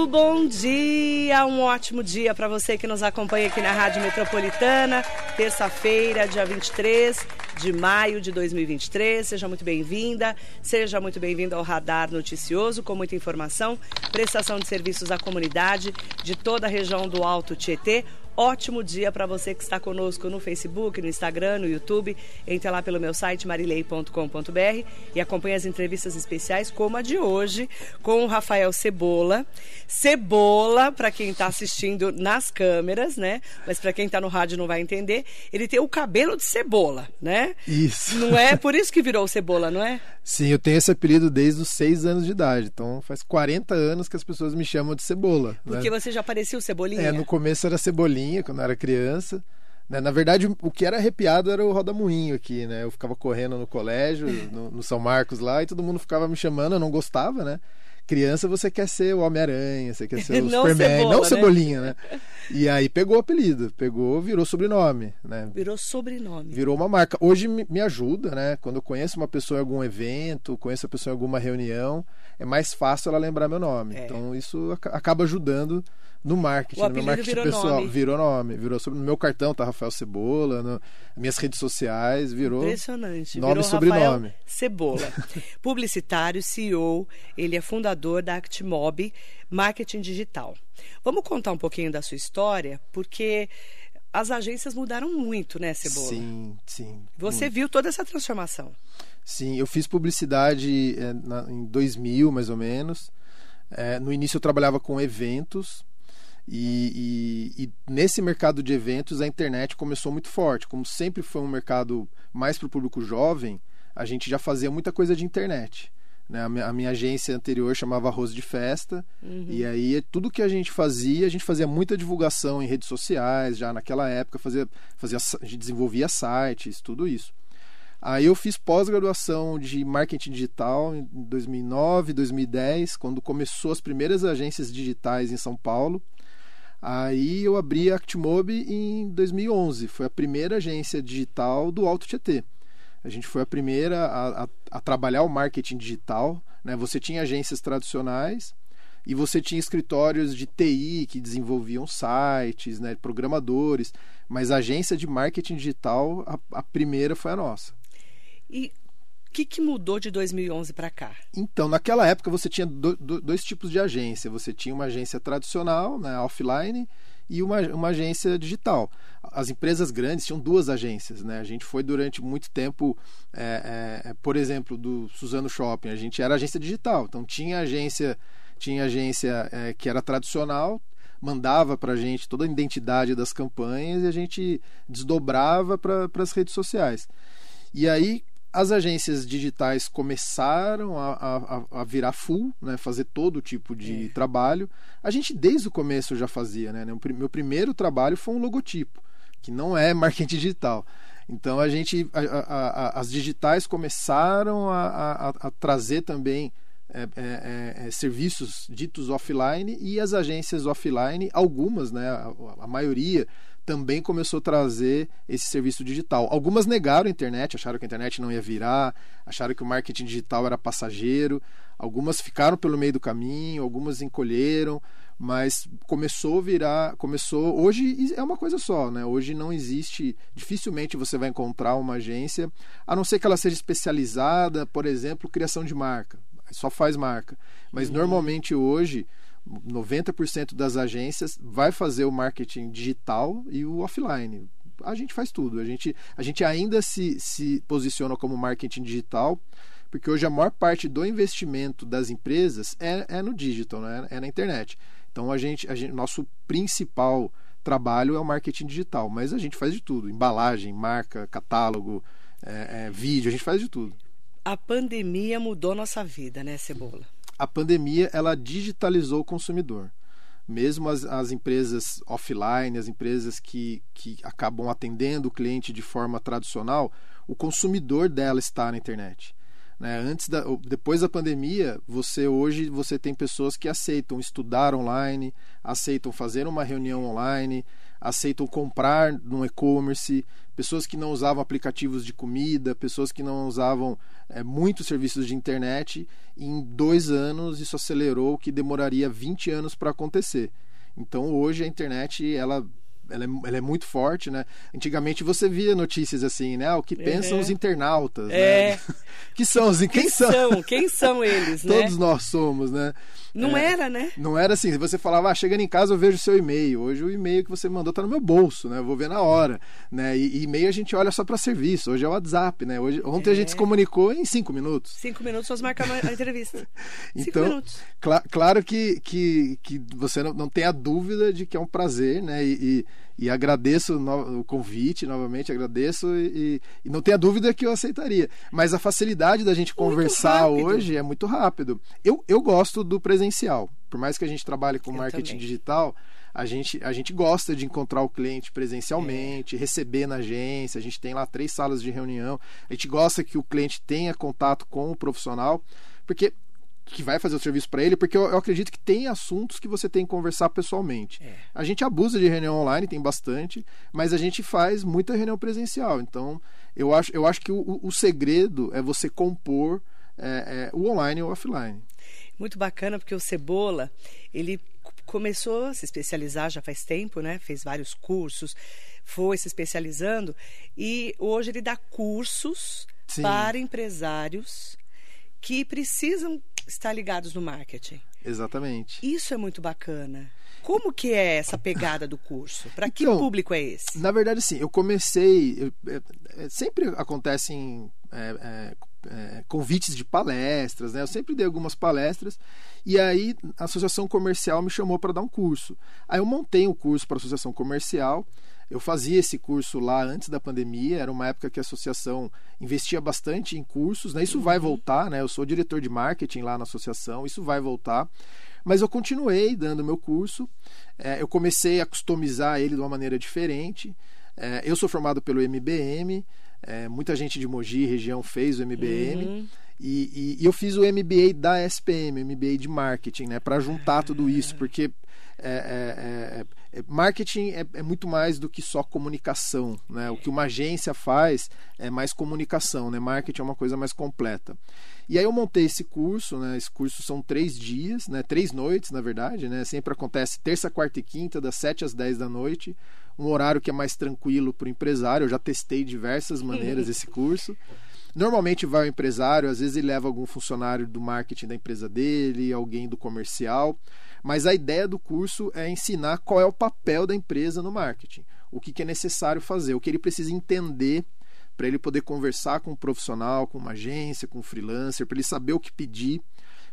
Muito bom dia, um ótimo dia para você que nos acompanha aqui na Rádio Metropolitana, terça-feira, dia 23 de maio de 2023. Seja muito bem-vinda, seja muito bem-vindo ao Radar Noticioso, com muita informação, prestação de serviços à comunidade de toda a região do Alto Tietê. Ótimo dia para você que está conosco no Facebook, no Instagram, no YouTube. Entre lá pelo meu site marilei.com.br e acompanhe as entrevistas especiais, como a de hoje, com o Rafael Cebola. Cebola, para quem está assistindo nas câmeras, né? Mas para quem está no rádio não vai entender, ele tem o cabelo de cebola, né? Isso. Não é? Por isso que virou cebola, não é? Sim, eu tenho esse apelido desde os seis anos de idade. Então faz 40 anos que as pessoas me chamam de cebola. Porque né? você já parecia o Cebolinha? É, no começo era cebolinha, quando eu era criança. Né? Na verdade, o que era arrepiado era o rodamuinho aqui, né? Eu ficava correndo no colégio, no, no São Marcos lá, e todo mundo ficava me chamando, eu não gostava, né? criança você quer ser o Homem-Aranha, você quer ser o não Superman, cebola, não né? Cebolinha, né? E aí pegou o apelido, pegou, virou sobrenome, né? Virou sobrenome. Virou uma marca. Hoje me, ajuda, né? Quando eu conheço uma pessoa em algum evento, conheço a pessoa em alguma reunião, é mais fácil ela lembrar meu nome. É. Então isso aca- acaba ajudando no marketing, no meu marketing virou pessoal. nome. Virou nome, virou sobre no meu cartão tá Rafael Cebola, no, minhas redes sociais, virou Impressionante. nome Virou e sobrenome. Rafael Cebola. Publicitário, CEO, ele é fundador da Actimob Marketing Digital. Vamos contar um pouquinho da sua história, porque as agências mudaram muito, né, Cebola? Sim, sim. Você viu toda essa transformação. Sim, eu fiz publicidade é, na- em 2000, mais ou menos. É, no início eu trabalhava com eventos e, e- e nesse mercado de eventos a internet começou muito forte. Como sempre foi um mercado mais para o público jovem, a gente já fazia muita coisa de internet. né? A, minha, a minha agência anterior chamava Arroz de Festa e aí tudo que a gente fazia, a gente fazia muita divulgação em redes sociais, já naquela época fazia, fazia, a gente desenvolvia sites, tudo isso. Aí eu fiz pós-graduação de marketing digital em 2009, 2010, quando começou as primeiras agências digitais em São Paulo. Aí eu abri a Actimob em 2011, foi a primeira agência digital do Alto Tietê. A gente foi a primeira a, a, a trabalhar o marketing digital. Né? Você tinha agências tradicionais e você tinha escritórios de TI que desenvolviam sites, né? programadores, mas a agência de marketing digital, a, a primeira foi a nossa. E o que, que mudou de 2011 para cá? Então, naquela época você tinha do- do- dois tipos de agência. Você tinha uma agência tradicional, né, offline, e uma, uma agência digital. As empresas grandes tinham duas agências. Né? A gente foi durante muito tempo, é, é, por exemplo, do Suzano Shopping, a gente era agência digital. Então tinha agência, tinha agência é, que era tradicional, mandava para a gente toda a identidade das campanhas e a gente desdobrava para as redes sociais. E aí as agências digitais começaram a, a, a virar full, né, fazer todo tipo de É. trabalho. A gente desde o começo já fazia, né? Meu, meu primeiro trabalho foi um logotipo, que não é marketing digital. Então a gente, a- as digitais começaram a, trazer também é, é, é, serviços ditos offline e as agências offline, algumas, né, a, a maioria também começou a trazer esse serviço digital. Algumas negaram a internet, acharam que a internet não ia virar, acharam que o marketing digital era passageiro. Algumas ficaram pelo meio do caminho, algumas encolheram, mas começou a virar, começou. Hoje é uma coisa só, né? Hoje não existe, dificilmente você vai encontrar uma agência, a não ser que ela seja especializada, por exemplo, criação de marca. Só faz marca. Mas normalmente hoje 90% das agências vai fazer o marketing digital e o offline. A gente faz tudo. A gente, a gente ainda se, se posiciona como marketing digital, porque hoje a maior parte do investimento das empresas é, é no digital, né? é na internet. Então a gente, a gente, nosso principal trabalho é o marketing digital, mas a gente faz de tudo: embalagem, marca, catálogo, é, é, vídeo, a gente faz de tudo. A pandemia mudou nossa vida, né, Cebola? A pandemia ela digitalizou o consumidor. Mesmo as, as empresas offline, as empresas que, que acabam atendendo o cliente de forma tradicional, o consumidor dela está na internet. Né? Antes da, depois da pandemia, você hoje você tem pessoas que aceitam estudar online, aceitam fazer uma reunião online, aceitam comprar no e-commerce, pessoas que não usavam aplicativos de comida, pessoas que não usavam é, muitos serviços de internet. Em dois anos, isso acelerou o que demoraria 20 anos para acontecer. Então, hoje a internet ela ela é, ela é, muito forte, né? Antigamente você via notícias assim, né? Ah, o que pensam é. os internautas, é. né? que são os quem, quem são? são? Quem são eles, né? Todos nós somos, né? Não é, era, né? Não era assim. Você falava, ah, chegando em casa eu vejo o seu e-mail. Hoje o e-mail que você mandou tá no meu bolso, né? Eu vou ver na hora, né? E, e-mail a gente olha só para serviço. Hoje é o WhatsApp, né? Hoje, ontem a gente se comunicou em cinco minutos. Cinco minutos nós marcamos a entrevista. então, minutos. Cl claro que, que, que você não, não tem a dúvida de que é um prazer, né? e, e e agradeço o convite novamente, agradeço e, e, não tenha dúvida que eu aceitaria. Mas a facilidade da gente conversar hoje é muito rápido. Eu, eu gosto do presencial. Por mais que a gente trabalhe com eu marketing também. digital, a gente, a gente gosta de encontrar o cliente presencialmente, é. receber na agência. A gente tem lá três salas de reunião. A gente gosta que o cliente tenha contato com o profissional, porque que vai fazer o serviço para ele, porque eu, eu, acredito que tem assuntos que você tem que conversar pessoalmente. É. A gente abusa de reunião online, tem bastante, mas a gente faz muita reunião presencial. Então, eu acho, eu acho que o, o segredo é você compor é, é, o online e o offline. Muito bacana, porque o Cebola, ele começou a se especializar já faz tempo, né? Fez vários cursos, foi se especializando e hoje ele dá cursos Sim. para empresários que precisam estar ligados no marketing. Exatamente. Isso é muito bacana. Como que é essa pegada do curso? Para que então, público é esse? Na verdade, sim. Eu comecei. Eu, é, sempre acontecem é, é, é, convites de palestras, né? Eu sempre dei algumas palestras e aí a associação comercial me chamou para dar um curso. Aí eu montei o um curso para a associação comercial eu fazia esse curso lá antes da pandemia, era uma época que a associação investia bastante em cursos, né? Isso uhum. vai voltar, né? Eu sou diretor de marketing lá na associação, isso vai voltar. Mas eu continuei dando meu curso, é, eu comecei a customizar ele de uma maneira diferente. É, eu sou formado pelo MBM, é, muita gente de Mogi, região, fez o MBM. Uhum. E, e, e, eu fiz o MBA da SPM, MBA de marketing, né? Para juntar tudo isso, porque é, é, é, é, marketing é, é, muito mais do que só comunicação. Né? O que uma agência faz é mais comunicação, né? marketing é uma coisa mais completa. E aí eu montei esse curso, né? esse curso são três dias, né? três noites na verdade, né? sempre acontece terça, quarta e quinta, das 7 às 10 da noite, um horário que é mais tranquilo para o empresário, eu já testei diversas maneiras esse curso. Normalmente vai o empresário, às vezes ele leva algum funcionário do marketing da empresa dele, alguém do comercial. Mas a ideia do curso é ensinar qual é o papel da empresa no marketing, o que, que é necessário fazer, o que ele precisa entender para ele poder conversar com um profissional, com uma agência, com um freelancer, para ele saber o que pedir,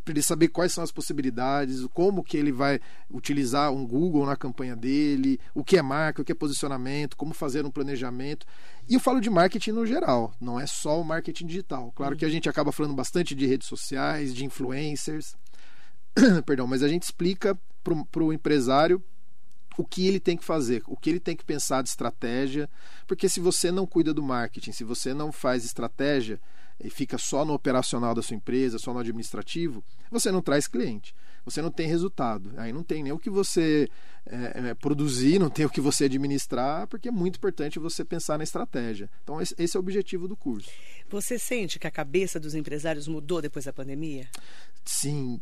para ele saber quais são as possibilidades, como que ele vai utilizar um Google na campanha dele, o que é marca, o que é posicionamento, como fazer um planejamento. E eu falo de marketing no geral, não é só o marketing digital. Claro que a gente acaba falando bastante de redes sociais, de influencers, perdão, mas a gente explica para o empresário o que ele tem que fazer, o que ele tem que pensar de estratégia, porque se você não cuida do marketing, se você não faz estratégia e fica só no operacional da sua empresa, só no administrativo, você não traz cliente, você não tem resultado, aí não tem nem o que você é, é, produzir, não tem o que você administrar, porque é muito importante você pensar na estratégia. Então esse, esse é o objetivo do curso. Você sente que a cabeça dos empresários mudou depois da pandemia? Sim,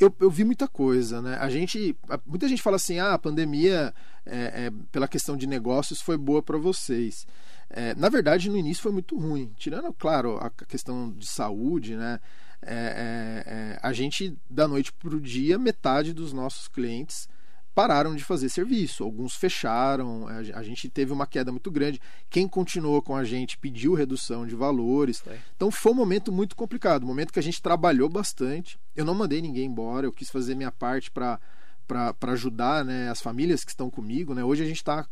eu, eu, vi muita coisa, né? A gente, muita gente fala assim, ah, a pandemia, é, é, pela questão de negócios, foi boa para vocês. É, na verdade, no início foi muito ruim. Tirando, claro, a questão de saúde, né? É, é, é, a gente, da noite para o dia, metade dos nossos clientes pararam de fazer serviço, alguns fecharam, a gente teve uma queda muito grande. Quem continuou com a gente pediu redução de valores. Foi. Então foi um momento muito complicado, um momento que a gente trabalhou bastante. Eu não mandei ninguém embora, eu quis fazer minha parte para para ajudar né, as famílias que estão comigo. Né? Hoje a gente está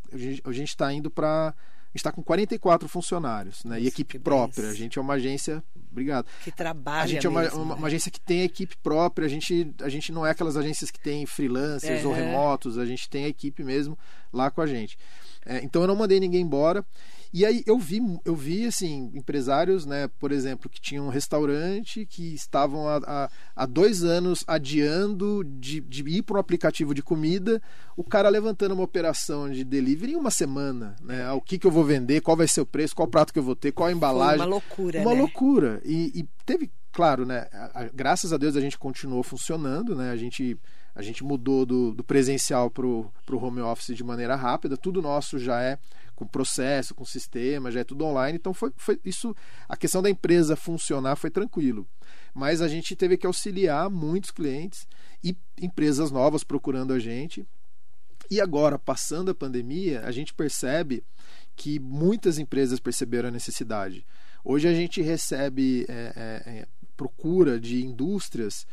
a gente tá indo para está com 44 funcionários, né? Nossa, e equipe própria. A gente é uma agência. Obrigado. Que trabalha. A gente mesmo, é uma, uma, né? uma, agência que tem equipe própria. A gente, a gente não é aquelas agências que tem freelancers é, ou remotos. A gente tem a equipe mesmo lá com a gente. É, então eu não mandei ninguém embora. E aí eu vi, eu vi assim, empresários, né, por exemplo, que tinham um restaurante que estavam há, há, dois anos adiando de, de ir para um aplicativo de comida, o cara levantando uma operação de delivery em uma semana, né? O que, que eu vou vender, qual vai ser o preço, qual prato que eu vou ter, qual a embalagem. Foi uma loucura, Uma né? loucura. E, e teve, claro, né? a- a- graças a Deus a gente continuou funcionando, né? A gente a gente mudou do, do presencial para o home office de maneira rápida. Tudo nosso já é com processo, com sistema, já é tudo online. Então foi, foi isso. A questão da empresa funcionar foi tranquilo. Mas a gente teve que auxiliar muitos clientes e empresas novas procurando a gente. E agora, passando a pandemia, a gente percebe que muitas empresas perceberam a necessidade. Hoje a gente recebe é, é, procura de indústrias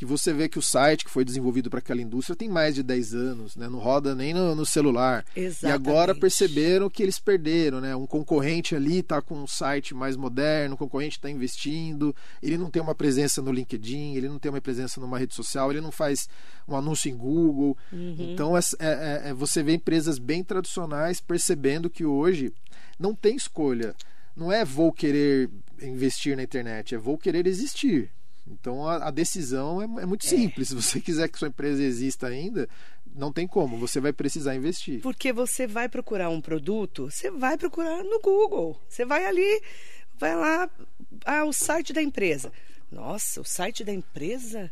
que você vê que o site que foi desenvolvido para aquela indústria tem mais de 10 anos, né? não roda nem no, no celular. Exatamente. E agora perceberam que eles perderam, né? Um concorrente ali está com um site mais moderno, o concorrente está investindo, ele não tem uma presença no LinkedIn, ele não tem uma presença numa rede social, ele não faz um anúncio em Google. Uhum. Então é, é- é- você vê empresas bem tradicionais percebendo que hoje não tem escolha. Não é vou querer investir na internet, é vou querer existir. Então a, a decisão é, é muito simples. Se você quiser que sua empresa exista ainda, não tem como. Você vai precisar investir. Porque você vai procurar um produto, você vai procurar no Google. Você vai ali, vai lá, ah, o site da empresa. Nossa, o site da empresa?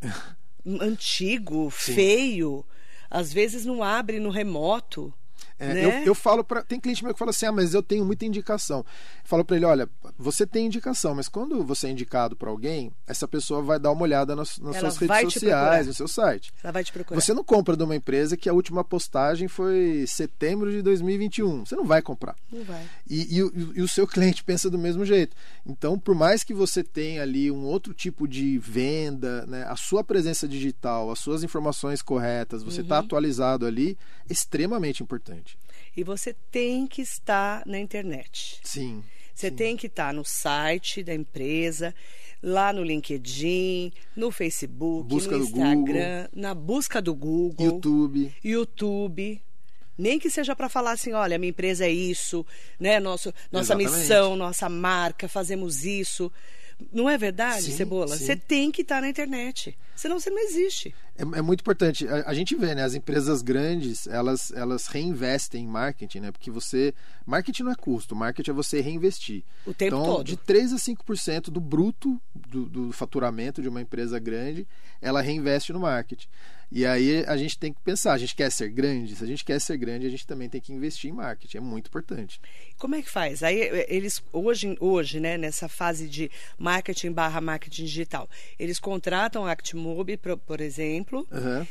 Antigo, feio. Às vezes não abre no remoto. É, né? eu, eu falo para tem cliente meu que fala assim, ah, mas eu tenho muita indicação. Eu falo para ele, olha, você tem indicação, mas quando você é indicado para alguém, essa pessoa vai dar uma olhada nas, nas suas redes sociais, no seu site. Ela vai te procurar. Você não compra de uma empresa que a última postagem foi setembro de 2021. Você não vai comprar. Não vai. E, e o- e o seu cliente pensa do mesmo jeito. Então, por mais que você tenha ali um outro tipo de venda, né, a sua presença digital, as suas informações corretas, você está Uhum. atualizado ali, é extremamente importante. E você tem que estar na internet. Sim. Você sim. tem que estar no site da empresa, lá no LinkedIn, no Facebook, Busca no Instagram, na busca do Google, YouTube. YouTube. Nem que seja para falar assim, olha, minha empresa é isso, né? Nosso, nossa Exatamente. missão, nossa marca, fazemos isso. Não é verdade, Sim, Cebola? sim. Você tem que estar na internet. Senão você não existe. É, é muito importante. A, a gente vê, né? As empresas grandes, elas, elas reinvestem em marketing, né? Porque você. Marketing não é custo, marketing é você reinvestir. O tempo então, todo. de 3 a 5% do bruto do, do faturamento de uma empresa grande, ela reinveste no marketing. E aí a gente tem que pensar, a gente quer ser grande? Se a gente quer ser grande, a gente também tem que investir em marketing. É muito importante. Como é que faz? Aí eh, eles hoje, hoje, né, nessa fase de marketing barra marketing digital, eles contratam a Actimob, por, por exemplo, Aham.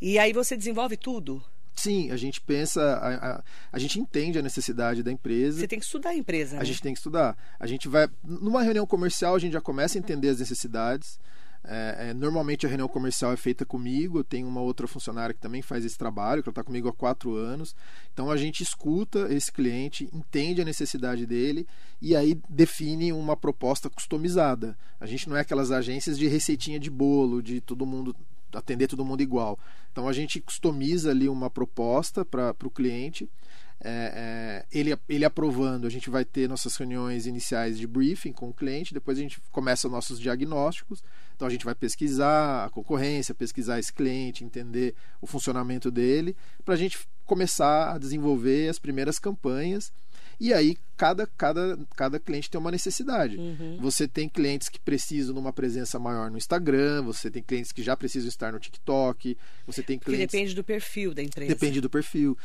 e aí você desenvolve tudo. Sim, a gente pensa, a, a, a gente entende a necessidade da empresa. Você tem que estudar a empresa. A né? gente tem que estudar. A gente vai. Numa reunião comercial, a gente já começa a entender as necessidades. É, é, normalmente a reunião comercial é feita comigo. Eu tenho uma outra funcionária que também faz esse trabalho, que ela está comigo há quatro anos. Então a gente escuta esse cliente, entende a necessidade dele e aí define uma proposta customizada. A gente não é aquelas agências de receitinha de bolo, de todo mundo atender todo mundo igual. Então a gente customiza ali uma proposta para o cliente. É, é, ele, ele aprovando, a gente vai ter nossas reuniões iniciais de briefing com o cliente, depois a gente começa nossos diagnósticos. Então a gente vai pesquisar a concorrência, pesquisar esse cliente, entender o funcionamento dele, para a gente começar a desenvolver as primeiras campanhas. E aí cada, cada, cada cliente tem uma necessidade. Uhum. Você tem clientes que precisam de uma presença maior no Instagram, você tem clientes que já precisam estar no TikTok, você tem Que clientes. depende do perfil da empresa. Depende do perfil.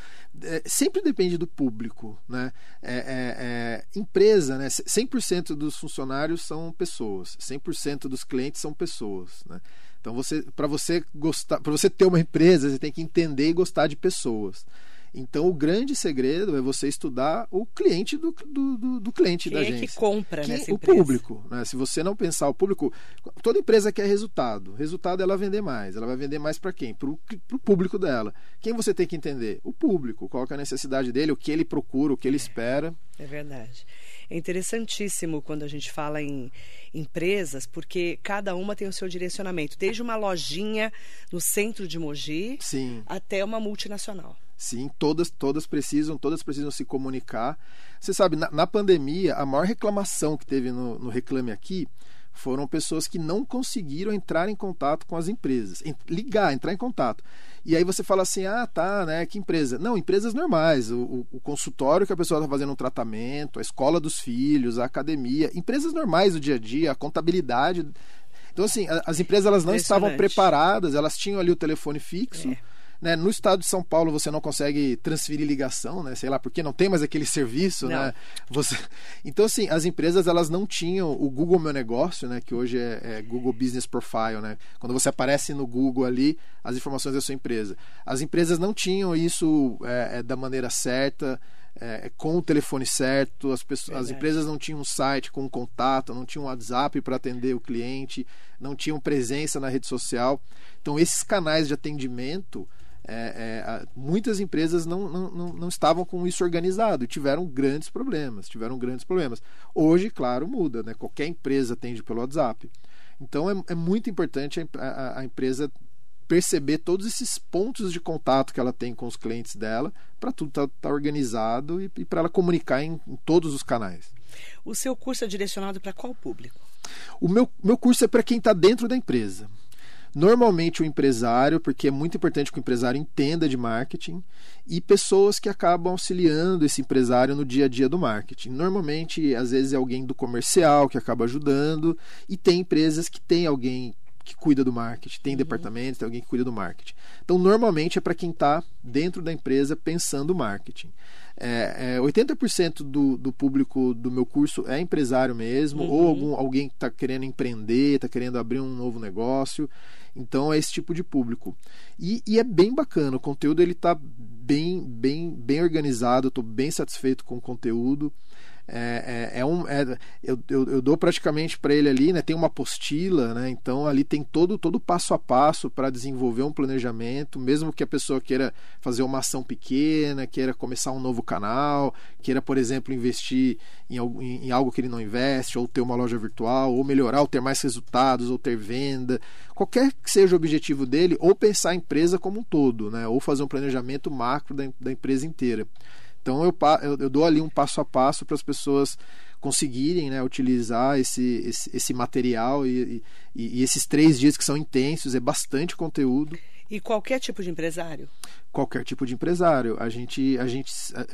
É, sempre depende do público. Né? É, é, é, empresa, né? 100% dos funcionários são pessoas, 100% dos clientes são pessoas. Né? Então, você, para você gostar, para você ter uma empresa, você tem que entender e gostar de pessoas. Então, o grande segredo é você estudar o cliente do, do, do, do cliente Quem da é agência. que compra Quem- nessa o empresa? público. Né? Se você não pensar o público, toda empresa quer resultado. Resultado é ela vender mais. Ela vai vender mais para quem? Para o público dela. Quem você tem que entender? O público. Qual é a necessidade dele, o que ele procura, o que ele espera. É verdade. É interessantíssimo quando a gente fala em empresas, porque cada uma tem o seu direcionamento, desde uma lojinha no centro de Mogi Sim. até uma multinacional. Sim, todas, todas precisam, todas precisam se comunicar. Você sabe, na, na pandemia, a maior reclamação que teve no, no Reclame Aqui foram pessoas que não conseguiram entrar em contato com as empresas, ligar, entrar em contato. E aí você fala assim, ah, tá, né? Que empresa? Não, empresas normais, o, o consultório que a pessoa está fazendo um tratamento, a escola dos filhos, a academia, empresas normais do dia a dia, a contabilidade. Então, assim, as empresas elas não estavam preparadas, elas tinham ali o telefone fixo. É né? No estado de São Paulo você não consegue transferir ligação, né? sei lá, porque não tem mais aquele serviço. Né? Você... Então, assim, as empresas elas não tinham o Google Meu Negócio, né? que hoje é, é Google Business Profile. Né? Quando você aparece no Google ali, as informações da sua empresa. As empresas não tinham isso é, é, da maneira certa. É, com o telefone certo, as, pessoas, as empresas não tinham um site com um contato, não tinham um WhatsApp para atender o cliente, não tinham presença na rede social. Então, esses canais de atendimento é, é, muitas empresas não, não, não, estavam com isso organizado e tiveram grandes problemas. Tiveram grandes problemas. Hoje, claro, muda, né? Qualquer empresa atende pelo WhatsApp. Então é, é muito importante a, a, a, empresa perceber todos esses pontos de contato que ela tem com os clientes dela para tudo estar tá, tá organizado e, e para ela comunicar em, em todos os canais. O seu curso é direcionado para qual público? O meu, meu curso é para quem está dentro da empresa. Normalmente o empresário, porque é muito importante que o empresário entenda de marketing, e pessoas que acabam auxiliando esse empresário no dia a dia do marketing. Normalmente, às vezes, é alguém do comercial que acaba ajudando, e tem empresas que tem alguém que cuida do marketing, tem uhum. departamentos, tem alguém que cuida do marketing. Então, normalmente é para quem está dentro da empresa pensando marketing. É, é, 80% do, do público do meu curso é empresário mesmo, uhum. ou algum, alguém que está querendo empreender, está querendo abrir um novo negócio. Então é esse tipo de público. E, e é bem bacana, o conteúdo ele está bem, bem, bem organizado, estou bem satisfeito com o conteúdo. É, é, é um, é, eu, eu, eu, dou praticamente para ele ali, né? Tem uma apostila, né? Então ali tem todo todo passo a passo para desenvolver um planejamento, mesmo que a pessoa queira fazer uma ação pequena, queira começar um novo canal, queira, por exemplo, investir em, em, em algo que ele não investe, ou ter uma loja virtual, ou melhorar, ou ter mais resultados, ou ter venda, qualquer que seja o objetivo dele, ou pensar a empresa como um todo, né? Ou fazer um planejamento macro da, da empresa inteira. Então eu, eu, eu dou ali um passo a passo para as pessoas conseguirem né, utilizar esse, esse, esse material e, e, e, esses três dias que são intensos, é bastante conteúdo. E qualquer tipo de empresário? Qualquer tipo de empresário. A gente, a gente, é,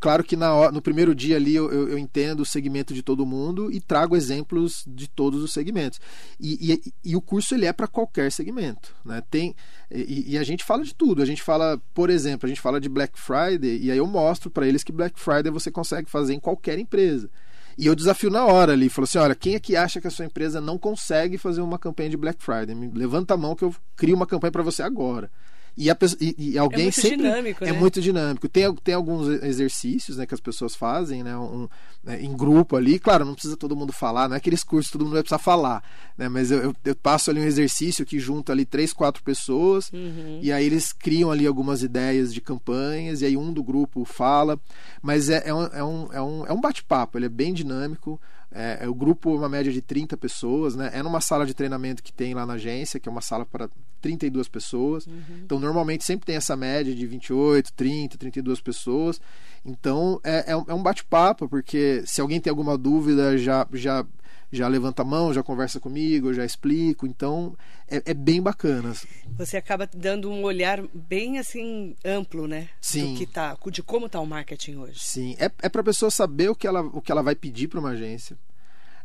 claro que na, no primeiro dia ali eu, eu, eu entendo o segmento de todo mundo e trago exemplos de todos os segmentos. E, e, e o curso ele é para qualquer segmento, né? Tem e, e, a gente fala de tudo. A gente fala, por exemplo, a gente fala de Black Friday e aí eu mostro para eles que Black Friday você consegue fazer em qualquer empresa. E eu desafio na hora ali, falou assim: olha, quem é que acha que a sua empresa não consegue fazer uma campanha de Black Friday? levanta a mão que eu crio uma campanha para você agora. E, a, e, e alguém é muito sempre dinâmico, é né? muito dinâmico. Tem, tem alguns exercícios né, que as pessoas fazem né, um, né, em grupo ali. Claro, não precisa todo mundo falar, não é aqueles cursos que todo mundo vai precisar falar. Né, mas eu, eu, eu passo ali um exercício que junta ali três, quatro pessoas uhum. e aí eles criam ali algumas ideias de campanhas e aí um do grupo fala. Mas é, é um, é um, é um, é um bate-papo, ele é bem dinâmico. É, é, o grupo, uma média de 30 pessoas, né? É numa sala de treinamento que tem lá na agência, que é uma sala para 32 pessoas. Uhum. Então, normalmente sempre tem essa média de 28, 30, 32 pessoas. Então, é, é um é bate-papo, porque se alguém tem alguma dúvida, já, já, já levanta a mão, já conversa comigo, já explico. Então, é, é, bem bacana. Você acaba dando um olhar bem assim amplo, né? Sim. Do que tá, de como está o marketing hoje. Sim, é, é para a pessoa saber o que ela, o que ela vai pedir para uma agência,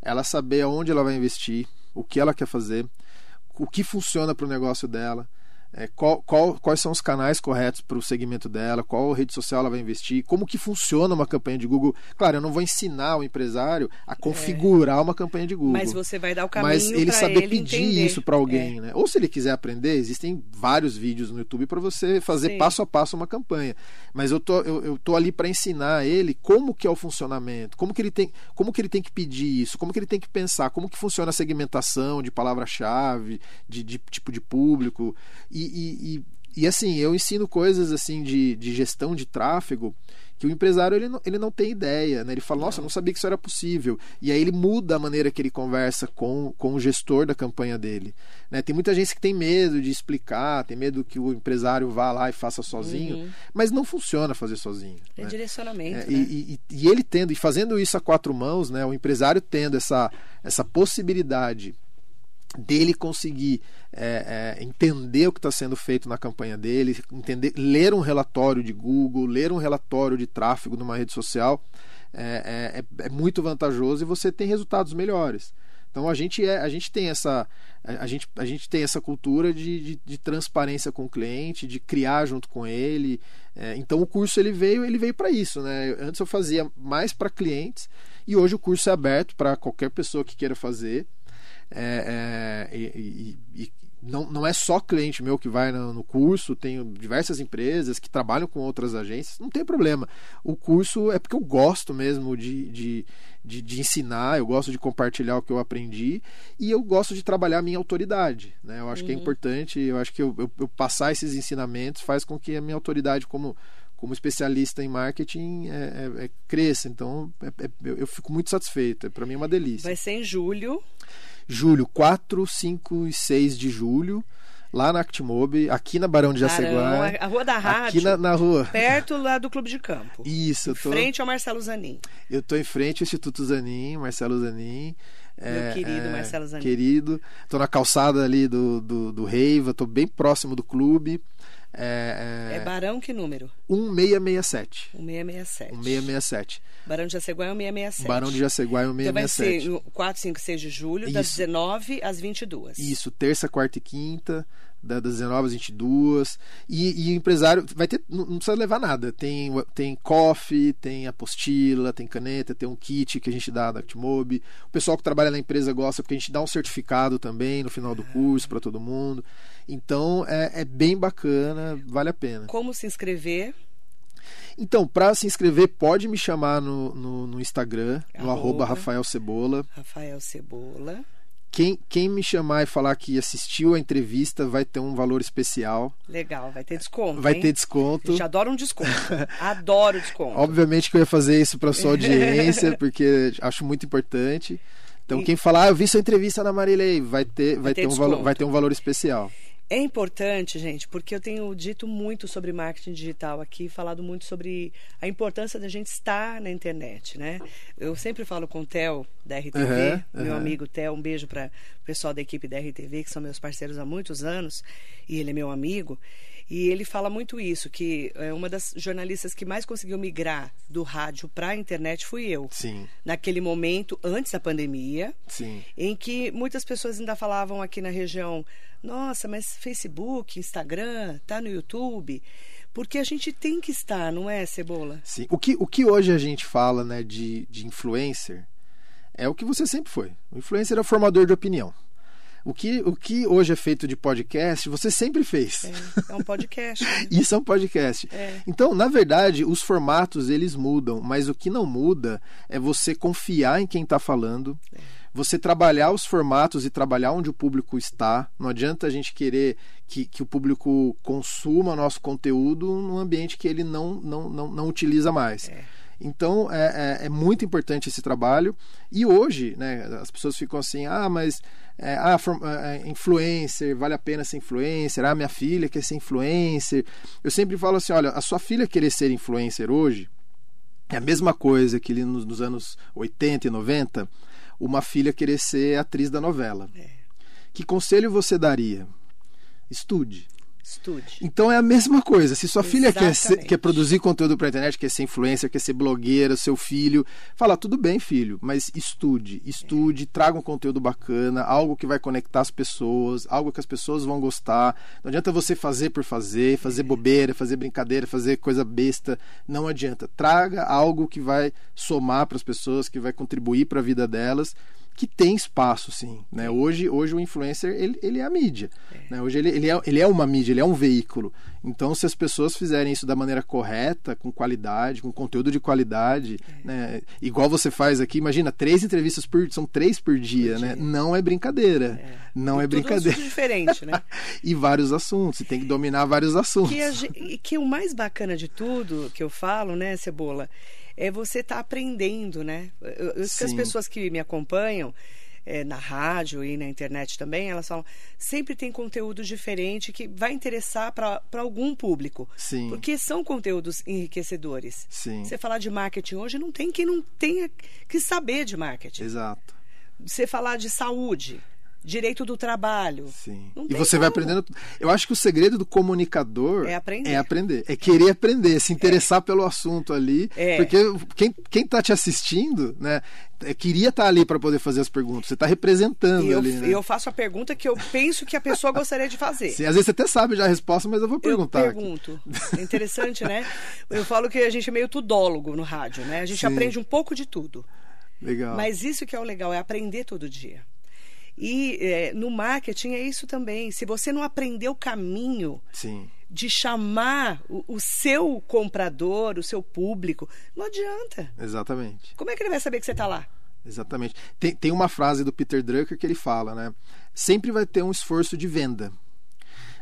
ela saber aonde ela vai investir, o que ela quer fazer, o que funciona para o negócio dela é, qual, qual, quais são os canais corretos para o segmento dela, qual rede social ela vai investir, como que funciona uma campanha de Google. Claro, eu não vou ensinar o empresário a configurar é. uma campanha de Google. Mas você vai dar o caminho Mas ele saber ele pedir entender. isso para alguém, é. né? Ou se ele quiser aprender, existem vários vídeos no YouTube para você fazer Sim. passo a passo uma campanha. Mas eu tô, eu, eu tô ali para ensinar ele como que é o funcionamento, como que ele tem, como que ele tem que pedir isso, como que ele tem que pensar, como que funciona a segmentação de palavra-chave, de, de tipo de público. E, e, e assim, eu ensino coisas assim de, de gestão de tráfego que o empresário ele não, ele não tem ideia, né? Ele fala, nossa, eu não sabia que isso era possível. E aí ele muda a maneira que ele conversa com, com o gestor da campanha dele. Né? Tem muita gente que tem medo de explicar, tem medo que o empresário vá lá e faça sozinho, uhum. mas não funciona fazer sozinho. É né? direcionamento. É, né? e, e, e ele tendo, e fazendo isso a quatro mãos, né? O empresário tendo essa, essa possibilidade dele conseguir é, é, entender o que está sendo feito na campanha dele, entender, ler um relatório de Google, ler um relatório de tráfego numa rede social, é, é, é muito vantajoso e você tem resultados melhores. Então a gente é, a gente tem essa a gente, a gente tem essa cultura de, de, de transparência com o cliente, de criar junto com ele. É, então o curso ele veio ele veio para isso, né? Antes eu fazia mais para clientes e hoje o curso é aberto para qualquer pessoa que queira fazer. É, é, e, e, não, não é só cliente meu que vai no, no, curso, tenho diversas empresas que trabalham com outras agências, não tem problema. O curso é porque eu gosto mesmo de, de, de, de ensinar, eu gosto de compartilhar o que eu aprendi e eu gosto de trabalhar a minha autoridade. Né? Eu acho uhum. que é uhum. importante, eu acho que eu, eu, eu passar esses ensinamentos faz com que a minha autoridade como como especialista em marketing é, é, é cresça. Então é, é eu, eu, fico muito satisfeito. Para mim é uma delícia. Vai ser em julho julho, 4, 5 e 6 de julho, lá na Actimob, aqui na Barão de Jaceguá. A Rua da Rádio. Aqui na, na, rua. Perto lá do Clube de Campo. Isso. Em tô... frente ao Marcelo Zanin. Eu estou em frente ao Instituto Zanin, Marcelo Zanin. Meu é, querido é, Marcelo Zanin. Querido. Estou na calçada ali do, do, do Reiva, estou bem próximo do clube. É, é... é Barão que número? 1667. 1667. 1667. Barão de Jaceguá é 1667. Barão de Jaceguá é 1667. Então vai ser 4, 5, 6 de julho, Isso. das 19 às 22. Isso, terça, quarta e quinta das 19 às 22. E, e o empresário vai ter, não, não, precisa levar nada. Tem, tem coffee, tem apostila, tem caneta, tem um kit que a gente dá da Actimob. O pessoal que trabalha na empresa gosta porque a gente dá um certificado também no final do curso para todo mundo. Então é, é bem bacana, vale a pena. Como se inscrever? Então, para se inscrever, pode me chamar no, no, no Instagram, no arroba Rafael Cebola. Rafael Cebola. Quem, quem me chamar e falar que assistiu a entrevista vai ter um valor especial. Legal, vai ter desconto. Vai hein? ter desconto. gente adora um desconto. Adoro desconto. Obviamente que eu ia fazer isso para sua audiência, porque acho muito importante. Então, e... quem falar, ah, eu vi sua entrevista na Marilei, vai ter, vai, vai ter, ter um valor, vai ter um valor especial. É importante, gente, porque eu tenho dito muito sobre marketing digital aqui, falado muito sobre a importância da gente estar na internet, né? Eu sempre falo com o Theo, da RTV, uhum, meu uhum. amigo Theo, um beijo para o pessoal da equipe da RTV, que são meus parceiros há muitos anos, e ele é meu amigo. E ele fala muito isso, que é uma das jornalistas que mais conseguiu migrar do rádio para a internet fui eu. Sim. Naquele momento, antes da pandemia, Sim. em que muitas pessoas ainda falavam aqui na região, nossa, mas Facebook, Instagram, tá no YouTube. Porque a gente tem que estar, não é, Cebola? Sim. O que, o que hoje a gente fala né, de, de influencer é o que você sempre foi. O influencer é o formador de opinião. O que, o que hoje é feito de podcast, você sempre fez. É, é um podcast. Né? Isso é um podcast. É. Então, na verdade, os formatos eles mudam, mas o que não muda é você confiar em quem está falando. É. Você trabalhar os formatos e trabalhar onde o público está. Não adianta a gente querer que, que o público consuma nosso conteúdo num ambiente que ele não, não, não, não utiliza mais. É. Então é, é, é, muito importante esse trabalho. E hoje, né, as pessoas ficam assim: ah, mas é, ah, é, é, influencer, vale a pena ser influencer? Ah, minha filha quer ser influencer. Eu sempre falo assim: olha, a sua filha querer ser influencer hoje é a mesma coisa que nos, nos anos 80 e 90, uma filha querer ser atriz da novela. É. Que conselho você daria? Estude Estude. Então é a mesma coisa. Se sua filha quer, ser, quer produzir conteúdo para internet, quer ser influencer, quer ser blogueira, seu filho, fala, tudo bem, filho, mas estude. Estude, é. traga um conteúdo bacana, algo que vai conectar as pessoas, algo que as pessoas vão gostar. Não adianta você fazer por fazer, fazer é. bobeira, fazer brincadeira, fazer coisa besta. Não adianta. Traga algo que vai somar para as pessoas, que vai contribuir para a vida delas que tem espaço, sim. Né? Hoje, hoje o influencer ele, ele é a mídia. É. Né? Hoje ele, ele, é, ele é uma mídia, ele é um veículo. Então, se as pessoas fizerem isso da maneira correta, com qualidade, com conteúdo de qualidade, é. né? igual você faz aqui, imagina, três entrevistas por são três por dia, por né? dia. Não é brincadeira. É. Não e é brincadeira. diferente, né? e vários assuntos, você tem que dominar vários assuntos. Que, a, que o mais bacana de tudo que eu falo, né, Cebola, é você estar tá aprendendo, né? Eu, eu, as pessoas que me acompanham é, na rádio e na internet também, elas falam sempre tem conteúdo diferente que vai interessar para algum público. Sim. Porque são conteúdos enriquecedores. Sim. Você falar de marketing hoje, não tem quem não tenha que saber de marketing. Exato. Você falar de saúde, direito do trabalho. Sim. e você como. vai aprendendo. Eu acho que o segredo do comunicador é aprender. É, aprender, é querer aprender, se interessar é. pelo assunto ali. É. Porque quem, quem tá te assistindo, né? É, queria estar tá ali para poder fazer as perguntas. Você está representando e eu, ali. Né? eu faço a pergunta que eu penso que a pessoa gostaria de fazer. Sim, às vezes você até sabe já a resposta, mas eu vou perguntar. Eu pergunto. É interessante, né? Eu falo que a gente é meio tudólogo no rádio, né? A gente Sim. aprende um pouco de tudo. Legal. Mas isso que é o legal, é aprender todo dia. E é, no marketing é isso também. Se você não aprender o caminho Sim. de chamar o, o, seu comprador, o seu público, não adianta. Exatamente. Como é que ele vai saber que você está lá? Exatamente. Tem, tem uma frase do Peter Drucker que ele fala, né? Sempre vai ter um esforço de venda.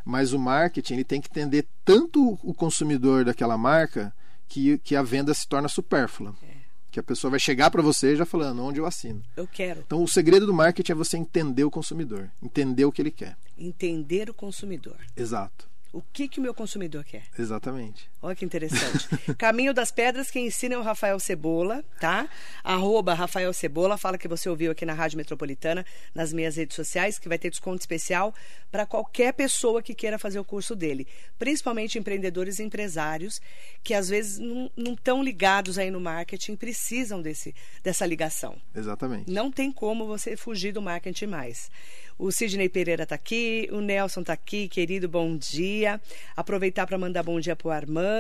Mas o marketing ele tem que entender tanto o consumidor daquela marca que, que a venda se torna supérflua. É que a pessoa vai chegar para você já falando onde eu assino. Eu quero. Então o segredo do marketing é você entender o consumidor, entender o que ele quer. Entender o consumidor. Exato. O que, que o meu consumidor quer? Exatamente. Olha que interessante. Caminho das Pedras, quem ensina é o Rafael Cebola, tá? Arroba Rafael Cebola, fala que você ouviu aqui na Rádio Metropolitana, nas minhas redes sociais, que vai ter desconto especial para qualquer pessoa que queira fazer o curso dele. Principalmente empreendedores e empresários que às vezes não estão ligados aí no marketing, precisam desse, dessa ligação. Exatamente. Não tem como você fugir do marketing mais. O Sidney Pereira está aqui, o Nelson está aqui, querido, bom dia. Aproveitar para mandar bom dia para o Armando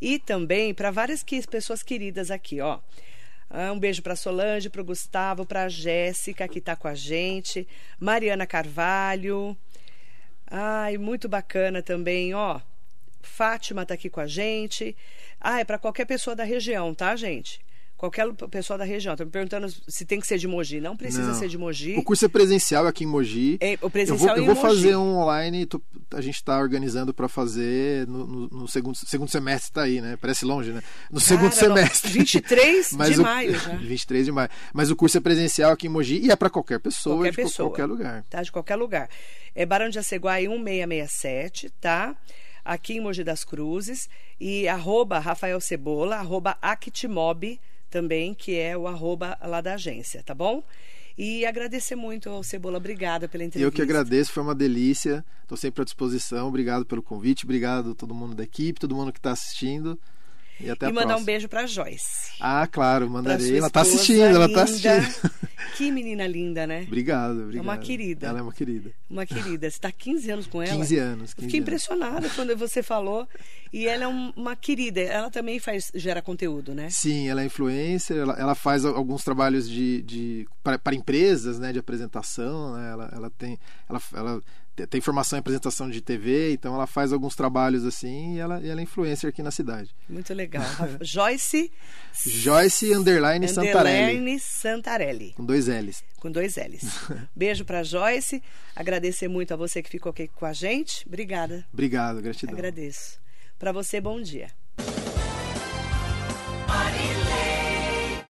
e também para várias que, pessoas queridas aqui, ó. Ah, um beijo para Solange, para o Gustavo, para a Jéssica, que está com a gente. Mariana Carvalho. Ai, muito bacana também, ó. Fátima está aqui com a gente. Ah, é para qualquer pessoa da região, tá, gente? Qualquer pessoa da região. Estou me perguntando se tem que ser de Mogi. Não precisa não. ser de Mogi. O curso é presencial aqui em Mogi. É, o presencial eu vou, eu vou fazer um online, tô, a gente está organizando para fazer no, no, no, segundo, segundo semestre, está aí, né? Parece longe, né? No Cara, segundo semestre. 23 de o, maio já. 23 de maio. Mas o curso é presencial aqui em Mogi e é para qualquer pessoa, qualquer de pessoa. qualquer lugar. Tá, de qualquer lugar. É Barão de Aceguai 1667, tá? Aqui em Mogi das Cruzes. E arroba Rafael Cebola, arroba Actimob, também, que é o arroba lá da agência, tá bom? E agradecer muito ao Cebola, obrigada pela entrevista. Eu que agradeço, foi uma delícia. Estou sempre à disposição. Obrigado pelo convite, obrigado a todo mundo da equipe, todo mundo que está assistindo. E até e mandar próxima. um beijo para Joyce. Ah, claro, mandarei. Ela está assistindo, ela está assistindo. Que menina linda, né? Obrigado, obrigado. É uma querida. Ela é uma querida. Uma querida. Você está 15 anos com ela? 15 anos. 15 Fiquei anos. impressionada quando você falou. E ela é um, uma querida. Ela também faz gera conteúdo, né? Sim, ela é influencer. Ela, ela faz alguns trabalhos de, de para, para, empresas, né, de apresentação. Né? Ela, ela tem, ela, ela tem formação em apresentação de TV, então ela faz alguns trabalhos assim e ela, ela é influencer aqui na cidade. Muito legal. Joyce. Joyce underline, underline Santarelli. Com dois L's. Com dois L's. Beijo para Joyce. Agradecer muito a você que ficou aqui com a gente. Obrigada. Obrigado, gratidão. Agradeço. Para você, bom dia.